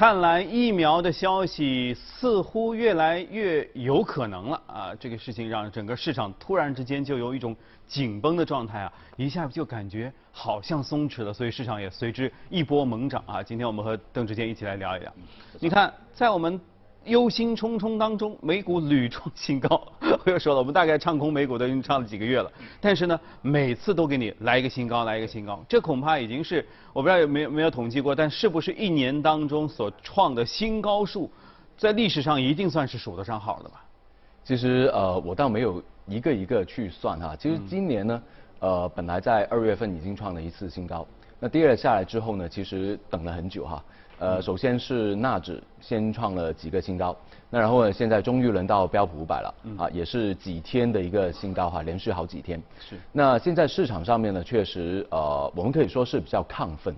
看来疫苗的消息似乎越来越有可能了啊！这个事情让整个市场突然之间就有一种紧绷的状态啊，一下就感觉好像松弛了，所以市场也随之一波猛涨啊！今天我们和邓志坚一起来聊一聊。你看，在我们。忧心忡忡当中，美股屡创新高。我又说了，我们大概唱空美股都已经唱了几个月了，但是呢，每次都给你来一个新高，来一个新高。这恐怕已经是我不知道有没有没有统计过，但是不是一年当中所创的新高数，在历史上一定算是数得上号的吧？其实呃，我倒没有一个一个去算哈。其实今年呢，呃，本来在二月份已经创了一次新高，那跌了下来之后呢，其实等了很久哈。呃，首先是纳指先创了几个新高，那然后呢，现在终于轮到标普五百了，啊，也是几天的一个新高哈，连续好几天。是。那现在市场上面呢，确实呃，我们可以说是比较亢奋，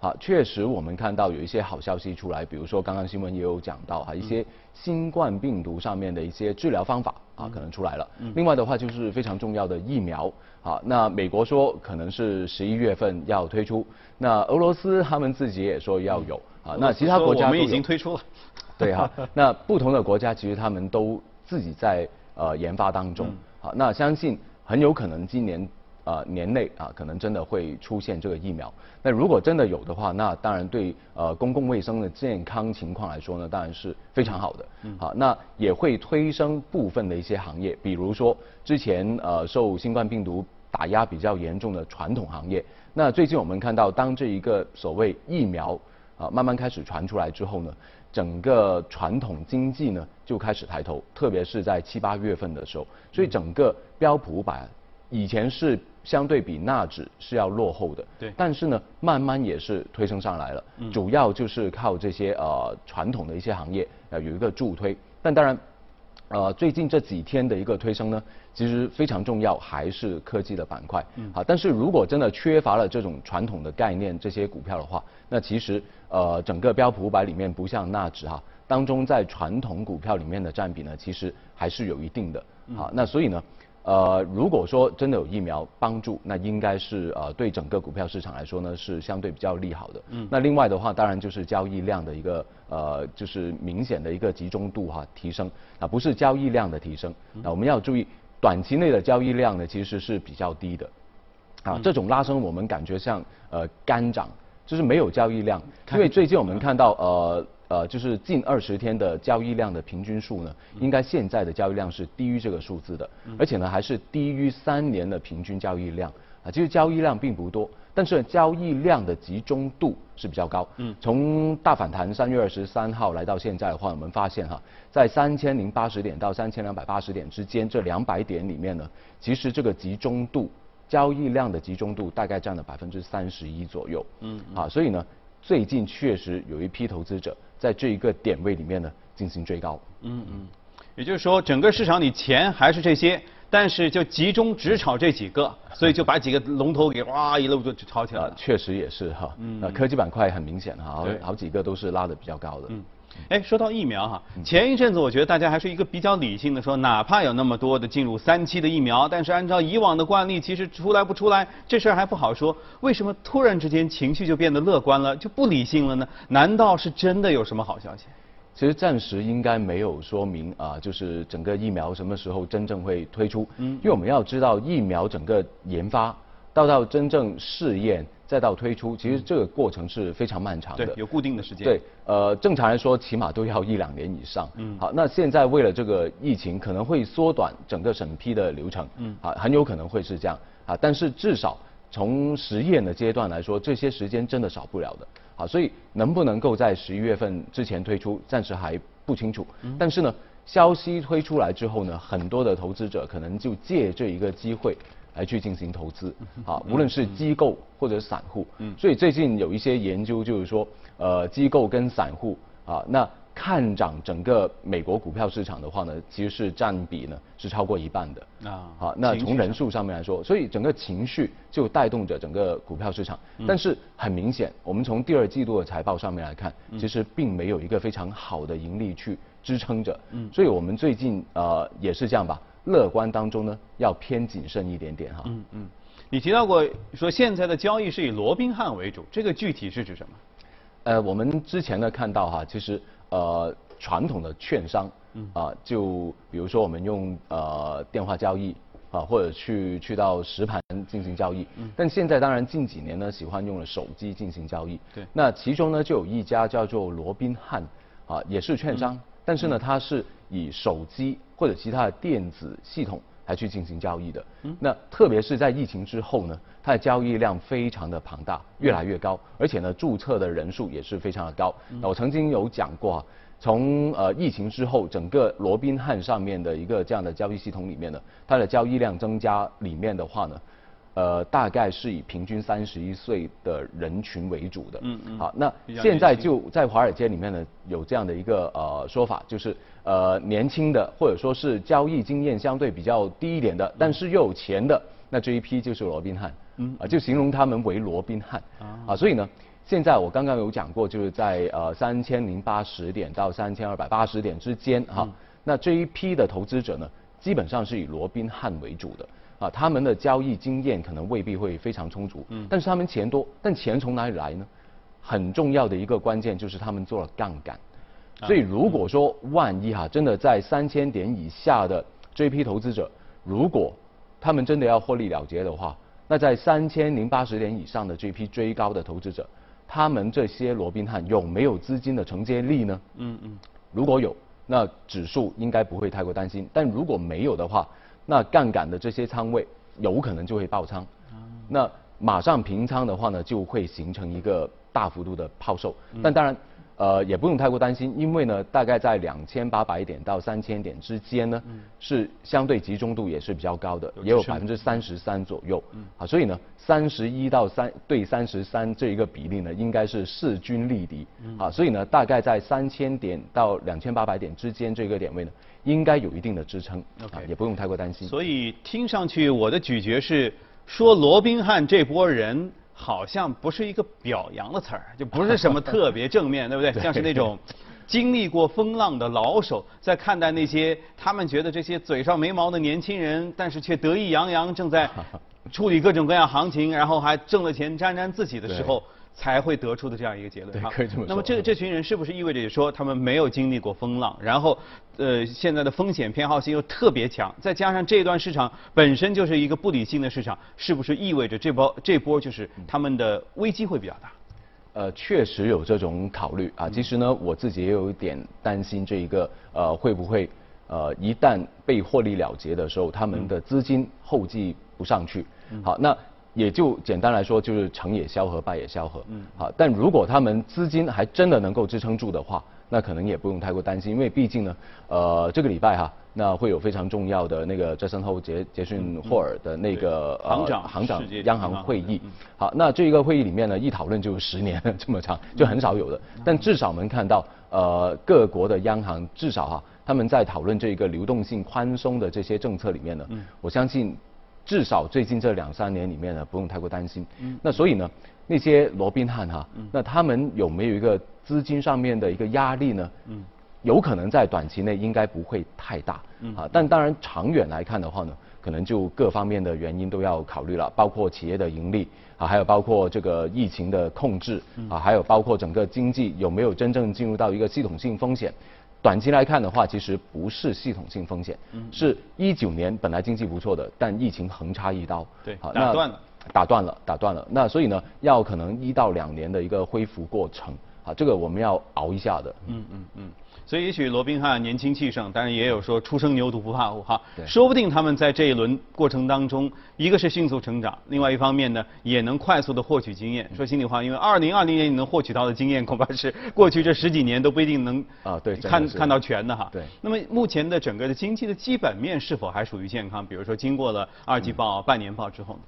啊，确实我们看到有一些好消息出来，比如说刚刚新闻也有讲到哈，一些新冠病毒上面的一些治疗方法啊，可能出来了。嗯。另外的话就是非常重要的疫苗，啊，那美国说可能是十一月份要推出，那俄罗斯他们自己也说要有。啊，那其他国家我们已经推出了，对哈。那不同的国家其实他们都自己在呃研发当中。好，那相信很有可能今年呃年内啊，可能真的会出现这个疫苗。那如果真的有的话，那当然对呃公共卫生的健康情况来说呢，当然是非常好的。好，那也会推升部分的一些行业，比如说之前呃受新冠病毒打压比较严重的传统行业。那最近我们看到，当这一个所谓疫苗啊，慢慢开始传出来之后呢，整个传统经济呢就开始抬头，特别是在七八月份的时候，所以整个标普五百以前是相对比纳指是要落后的，对，但是呢，慢慢也是推升上来了，主要就是靠这些呃传统的一些行业呃有一个助推，但当然。呃，最近这几天的一个推升呢，其实非常重要，还是科技的板块。嗯。好，但是如果真的缺乏了这种传统的概念，这些股票的话，那其实呃，整个标普五百里面不像纳指哈，当中在传统股票里面的占比呢，其实还是有一定的。好，那所以呢。呃，如果说真的有疫苗帮助，那应该是呃对整个股票市场来说呢是相对比较利好的。嗯。那另外的话，当然就是交易量的一个呃就是明显的一个集中度哈提升，啊不是交易量的提升。那我们要注意，短期内的交易量呢其实是比较低的。啊，这种拉升我们感觉像呃干涨，就是没有交易量。因为最近我们看到呃。呃，就是近二十天的交易量的平均数呢，应该现在的交易量是低于这个数字的，而且呢还是低于三年的平均交易量啊。其实交易量并不多，但是交易量的集中度是比较高。嗯，从大反弹三月二十三号来到现在的话，我们发现哈，在三千零八十点到三千两百八十点之间这两百点里面呢，其实这个集中度交易量的集中度大概占了百分之三十一左右。嗯，啊，所以呢，最近确实有一批投资者。在这一个点位里面呢，进行追高。嗯嗯，也就是说，整个市场里钱还是这些，但是就集中只炒这几个，所以就把几个龙头给哇一路就炒起来了。确实也是哈，那科技板块很明显哈，好几个都是拉的比较高的。嗯。哎，说到疫苗哈，前一阵子我觉得大家还是一个比较理性的说，哪怕有那么多的进入三期的疫苗，但是按照以往的惯例，其实出来不出来这事儿还不好说。为什么突然之间情绪就变得乐观了，就不理性了呢？难道是真的有什么好消息？其实暂时应该没有说明啊，就是整个疫苗什么时候真正会推出？嗯，因为我们要知道疫苗整个研发到到真正试验。再到推出，其实这个过程是非常漫长的。对，有固定的时间。对，呃，正常来说，起码都要一两年以上。嗯。好，那现在为了这个疫情，可能会缩短整个审批的流程。嗯。啊，很有可能会是这样。啊，但是至少从实验的阶段来说，这些时间真的少不了的。好，所以能不能够在十一月份之前推出，暂时还不清楚。嗯。但是呢，消息推出来之后呢，很多的投资者可能就借这一个机会。来去进行投资，啊，无论是机构或者散户，嗯，所以最近有一些研究就是说，呃，机构跟散户啊，那看涨整个美国股票市场的话呢，其实是占比呢是超过一半的。啊，好，那从人数上面来说，所以整个情绪就带动着整个股票市场，但是很明显，我们从第二季度的财报上面来看，其实并没有一个非常好的盈利去支撑着，嗯，所以我们最近呃也是这样吧。乐观当中呢，要偏谨慎一点点哈。嗯嗯，你提到过说现在的交易是以罗宾汉为主，这个具体是指什么？呃，我们之前呢看到哈，其实呃传统的券商，啊，就比如说我们用呃电话交易啊，或者去去到实盘进行交易，但现在当然近几年呢喜欢用了手机进行交易。对。那其中呢就有一家叫做罗宾汉，啊，也是券商，但是呢它是以手机或者其他的电子系统来去进行交易的。那特别是在疫情之后呢，它的交易量非常的庞大，越来越高，而且呢注册的人数也是非常的高。那我曾经有讲过啊。从呃疫情之后，整个罗宾汉上面的一个这样的交易系统里面呢，它的交易量增加里面的话呢，呃，大概是以平均三十一岁的人群为主的。嗯嗯好，那现在就在华尔街里面呢，有这样的一个呃说法，就是呃年轻的或者说是交易经验相对比较低一点的，但是又有钱的，那这一批就是罗宾汉。嗯啊，就形容他们为罗宾汉。啊啊，所以呢。现在我刚刚有讲过，就是在呃三千零八十点到三千二百八十点之间哈、嗯那这一批的投资者呢，基本上是以罗宾汉为主的啊，他们的交易经验可能未必会非常充足，嗯但是他们钱多，但钱从哪里来呢？很重要的一个关键就是他们做了杠杆，啊所以如果说万一哈、真的在三千点以下的这批投资者，如果他们真的要获利了结的话，那在三千零八十点以上的这批追高的投资者，他们这些罗宾汉有没有资金的承接力呢？嗯嗯，如果有，那指数应该不会太过担心；但如果没有的话，那杠杆的这些仓位有可能就会爆仓。那马上平仓的话呢，就会形成一个大幅度的抛售。但当然，呃，也不用太过担心，因为呢，大概在两千八百点到三千点之间呢，是相对集中度也是比较高的，也有百分之三十三左右。嗯啊，所以呢，三十一到三对三十三这一个比例呢，应该是势均力敌。嗯啊，所以呢，大概在三千点到两千八百点之间这个点位呢，应该有一定的支撑。啊，也不用太过担心。所以听上去我的咀嚼是说罗宾汉这波人好像不是一个表扬的词儿，就不是什么特别正面，对不对？对像是那种经历过风浪的老手，在看待那些他们觉得这些嘴上没毛的年轻人，但是却得意洋洋，正在处理各种各样行情，然后还挣了钱沾沾自喜的时候。才会得出的这样一个结论哈对可以这么说那么这这群人是不是意味着说他们没有经历过风浪，然后呃现在的风险偏好性又特别强，再加上这段市场本身就是一个不理性的市场，是不是意味着这波这波就是他们的危机会比较大？呃，确实有这种考虑啊。其实呢，我自己也有一点担心这一个呃会不会呃一旦被获利了结的时候，他们的资金后继不上去。好，那也就简单来说，就是成也萧何，败也萧何。嗯。好，但如果他们资金还真的能够支撑住的话，那可能也不用太过担心，因为毕竟呢，呃，这个礼拜哈，那会有非常重要的那个杰森后杰杰逊霍尔的那个、呃行长行长央行行会议。好，那这一个会议里面呢，一讨论就十年 这么长，就很少有的。但至少我们看到，呃，各国的央行至少哈，他们在讨论这个流动性宽松的这些政策里面呢，我相信至少最近这两三年里面呢，不用太过担心。那所以呢，那些罗宾汉哈，那他们有没有一个资金上面的一个压力呢？嗯有可能在短期内应该不会太大，啊，但当然长远来看的话呢，可能就各方面的原因都要考虑了，包括企业的盈利啊，还有包括这个疫情的控制啊，还有包括整个经济有没有真正进入到一个系统性风险。短期来看的话，其实不是系统性风险，是一九年本来经济不错的，但疫情横插一刀，对打断了打断了，打断了。那所以呢，要可能一到两年的一个恢复过程，啊，这个我们要熬一下的。嗯嗯嗯。所以也许罗宾汉年轻气盛，当然也有说初生牛犊不怕虎哈，对说不定他们在这一轮过程当中，一个是迅速成长，另外一方面呢，也能快速的获取经验。说心里话，因为二零二零年你能获取到的经验，恐怕是过去这十几年都不一定能啊对看看到全的哈。对那么目前的整个的经济的基本面是否还属于健康？比如说经过了二季报、半年报之后呢？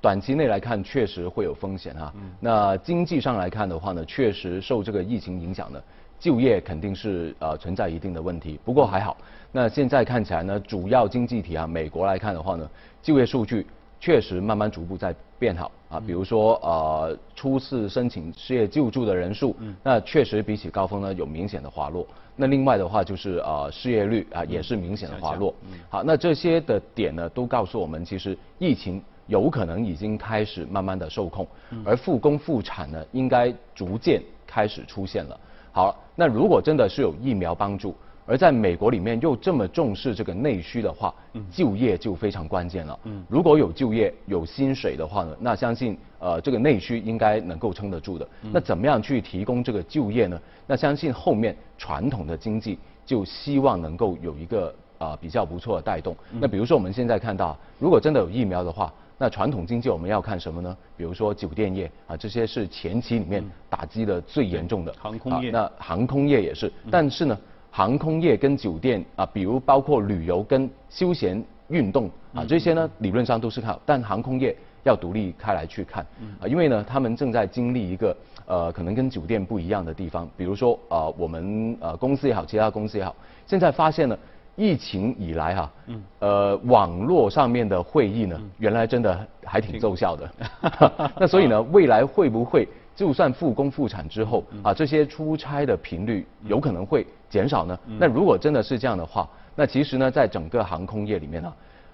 短期内来看，确实会有风险哈。那经济上来看的话呢，确实受这个疫情影响呢，就业肯定是呃存在一定的问题。不过还好，那现在看起来呢，主要经济体啊，美国来看的话呢，就业数据确实慢慢逐步在变好啊。比如说呃，初次申请失业救助的人数，那确实比起高峰呢有明显的滑落。那另外的话就是呃失业率啊也是明显的滑落。好，那这些的点呢都告诉我们，其实疫情有可能已经开始慢慢的受控，而复工复产呢应该逐渐开始出现了。好，那如果真的是有疫苗帮助，而在美国里面又这么重视这个内需的话，就业就非常关键了。嗯，如果有就业、有薪水的话呢，那相信呃这个内需应该能够撑得住的。那怎么样去提供这个就业呢？那相信后面传统的经济就希望能够有一个呃比较不错的带动。那比如说我们现在看到，如果真的有疫苗的话，那传统经济我们要看什么呢？比如说酒店业啊，这些是前期里面打击的最严重的。航空业。那航空业也是，但是呢。航空业跟酒店啊，比如包括旅游跟休闲运动啊，这些呢理论上都是好，但航空业要独立开来去看啊，因为呢他们正在经历一个呃可能跟酒店不一样的地方，比如说啊我们呃公司也好，其他公司也好，现在发现了疫情以来哈，嗯。呃网络上面的会议呢，原来真的还挺奏效的，那所以呢 未来会不会？就算复工复产之后啊，这些出差的频率有可能会减少呢。那如果真的是这样的话，那其实呢，在整个航空业里面呢，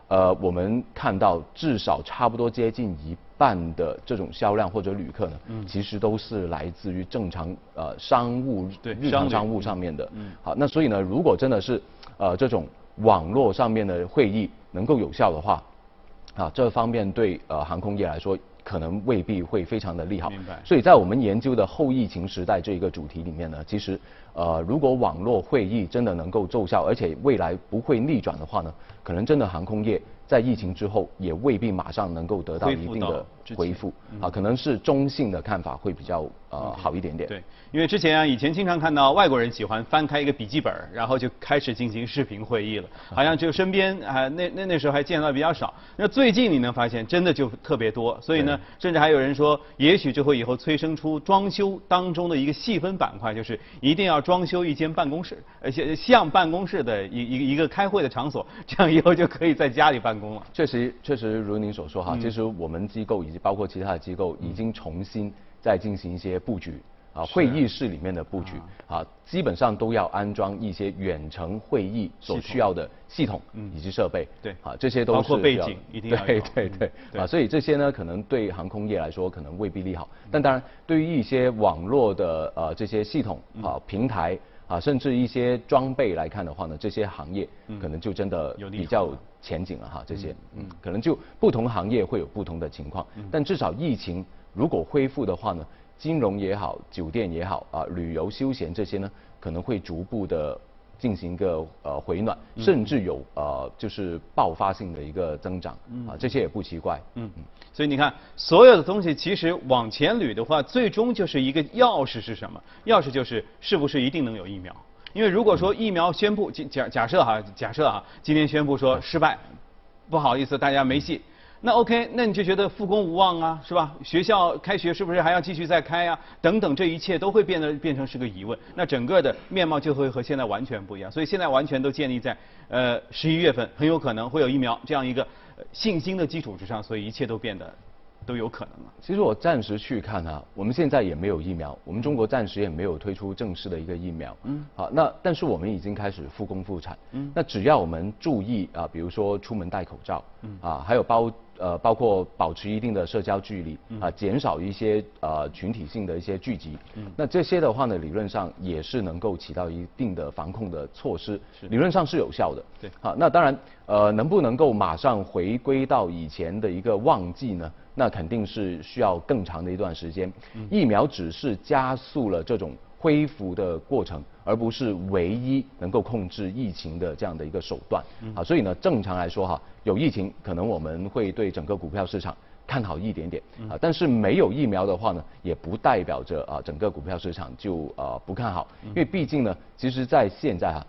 呃，我们看到至少差不多接近一半的这种销量或者旅客呢，其实都是来自于正常呃商务日常商务上面的。好，那所以呢，如果真的是呃这种网络上面的会议能够有效的话，啊，这方面对呃航空业来说。可能未必会非常的利好，明白。所以在我们研究的后疫情时代这一个主题里面呢，其实，呃，如果网络会议真的能够奏效，而且未来不会逆转的话呢，可能真的航空业。在疫情之后，也未必马上能够得到一定的恢复啊，可能是中性的看法会比较呃好一点点。对，因为之前啊，以前经常看到外国人喜欢翻开一个笔记本，然后就开始进行视频会议了，好像就身边啊那那那时候还见到比较少。那最近你能发现，真的就特别多，所以呢，甚至还有人说，也许就会以后催生出装修当中的一个细分板块，就是一定要装修一间办公室，而且像办公室的一一一个开会的场所，这样以后就可以在家里办公了。确实，确实如您所说哈，其实我们机构以及包括其他的机构已经重新在进行一些布局啊，会议室里面的布局啊，基本上都要安装一些远程会议所需要的系统以及设备，对，啊，这些都是包括背景一定要对对对。啊，所以这些呢，可能对航空业来说可能未必利好，但当然对于一些网络的呃这些系统啊平台。啊，甚至一些装备来看的话呢，这些行业可能就真的比较前景了哈。这些，嗯，可能就不同行业会有不同的情况，但至少疫情如果恢复的话呢，金融也好，酒店也好，啊，旅游休闲这些呢，可能会逐步的。进行一个呃回暖，甚至有呃就是爆发性的一个增长，啊这些也不奇怪。嗯嗯，所以你看，所有的东西其实往前捋的话，最终就是一个钥匙是什么？钥匙就是是不是一定能有疫苗？因为如果说疫苗宣布假假设哈，假设哈，今天宣布说失败，不好意思，大家没戏。那 OK，那你就觉得复工无望啊，是吧？学校开学是不是还要继续再开呀？等等，这一切都会变得变成是个疑问。那整个的面貌就会和现在完全不一样。所以现在完全都建立在呃十一月份很有可能会有疫苗这样一个信心的基础之上，所以一切都变得。都有可能嘛。其实我暂时去看啊，我们现在也没有疫苗，我们中国暂时也没有推出正式的一个疫苗。嗯。好，那但是我们已经开始复工复产。嗯。那只要我们注意啊，比如说出门戴口罩。嗯。啊，还有包呃包括保持一定的社交距离。嗯。啊，减少一些呃群体性的一些聚集。嗯。那这些的话呢，理论上也是能够起到一定的防控的措施。是。理论上是有效的。对。好，那当然呃能不能够马上回归到以前的一个旺季呢？那肯定是需要更长的一段时间，疫苗只是加速了这种恢复的过程，而不是唯一能够控制疫情的这样的一个手段。啊，所以呢，正常来说哈，有疫情可能我们会对整个股票市场看好一点点啊，但是没有疫苗的话呢，也不代表着啊整个股票市场就呃不看好，因为毕竟呢，其实在现在哈，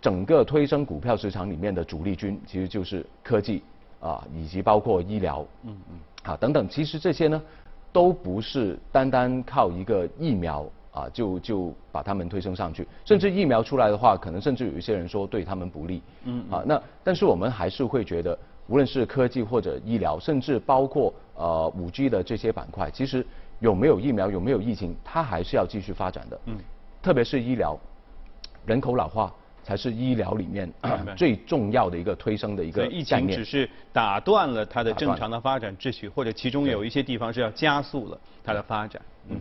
整个推升股票市场里面的主力军其实就是科技啊，以及包括医疗。嗯嗯。啊，等等，其实这些呢，都不是单单靠一个疫苗啊，就就把他们推升上去。甚至疫苗出来的话，可能甚至有一些人说对他们不利。嗯。啊，那但是我们还是会觉得，无论是科技或者医疗，甚至包括呃五 G 的这些板块，其实有没有疫苗，有没有疫情，它还是要继续发展的。嗯。特别是医疗，人口老化。才是医疗里面 最重要的一个推升的一个疫情只是打断了它的正常的发展秩序，或者其中有一些地方是要加速了它的发展。嗯。